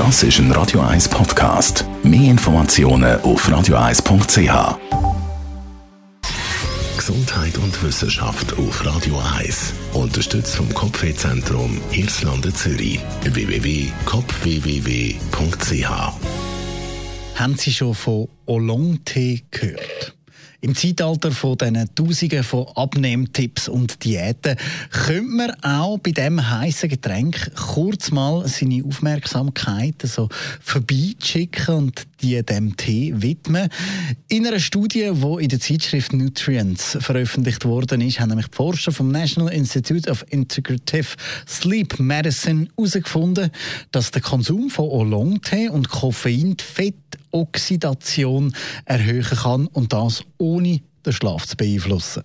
Das ist ein Radio 1 Podcast. Mehr Informationen auf radio1.ch. Gesundheit und Wissenschaft auf Radio 1. Unterstützt vom Kopfwehzentrum Irlande Zürich. www.kopfwww.ch. Haben Sie schon von Oolong-Tee gehört? Im Zeitalter von diesen Tausenden von Abnehmtipps und Diäten könnte man auch bei diesem heißen Getränk kurz mal seine Aufmerksamkeit so vorbeischicken und die dem Tee widmen. In einer Studie, die in der Zeitschrift Nutrients veröffentlicht worden ist, haben nämlich die Forscher vom National Institute of Integrative Sleep Medicine herausgefunden, dass der Konsum von Oolong-Tee und Koffein die Fettoxidation erhöhen kann und das ohne den Schlaf zu beeinflussen.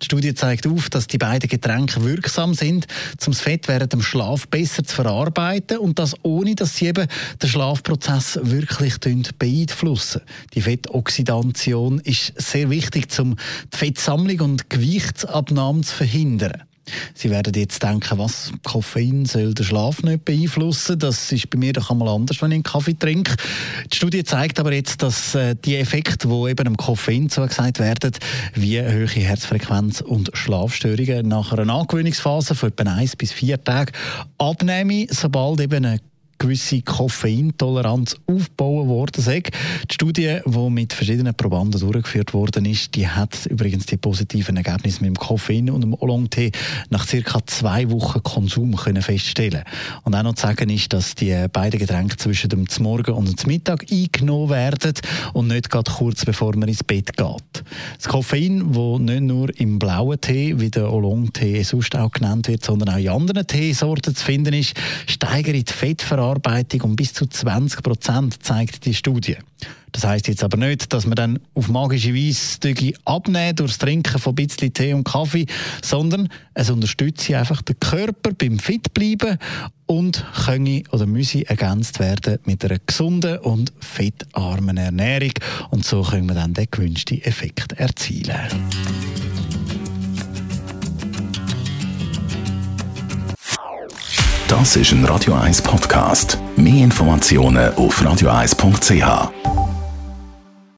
Die Studie zeigt auf, dass die beiden Getränke wirksam sind, um das Fett während dem Schlaf besser zu verarbeiten und das ohne, dass sie eben den Schlafprozess wirklich beeinflussen. Die Fettoxidation ist sehr wichtig, um die Fettsammlung und Gewichtsabnahme zu verhindern. Sie werden jetzt denken, was Koffein soll den Schlaf nicht beeinflussen. Das ist bei mir doch einmal anders, wenn ich einen Kaffee trinke. Die Studie zeigt aber jetzt, dass äh, die Effekte, die eben dem Koffein zugesagt werden, wie hohe Herzfrequenz und Schlafstörungen nach einer Angewöhnungsphase von etwa 1 bis 4 Tagen abnehmen, sobald eben eine gewisse Koffeintoleranz aufbauen worden sei. Die Studie, die mit verschiedenen Probanden durchgeführt worden ist, die hat übrigens die positiven Ergebnisse mit dem Koffein und dem Oolong-Tee nach circa zwei Wochen Konsum können feststellen. Und auch noch zu sagen ist, dass die beiden Getränke zwischen dem Morgen und dem Mittag eingenommen werden und nicht gerade kurz bevor man ins Bett geht. Das Koffein, das nicht nur im blauen Tee, wie der Oolong-Tee sonst auch genannt wird, sondern auch in anderen Teesorten zu finden ist, steigert die Fettverarbeitung Verarbeitung um bis zu 20 Prozent, zeigt die Studie. Das heißt jetzt aber nicht, dass man dann auf magische Weise abnehmen durch das Trinken von ein bisschen Tee und Kaffee, sondern es unterstützt einfach den Körper beim Fit bleiben und könne oder müsse ergänzt werden mit einer gesunden und fettarmen Ernährung und so können wir dann den gewünschten Effekt erzielen. Das ist ein Radio 1 Podcast. Mehr Informationen auf radio1.ch.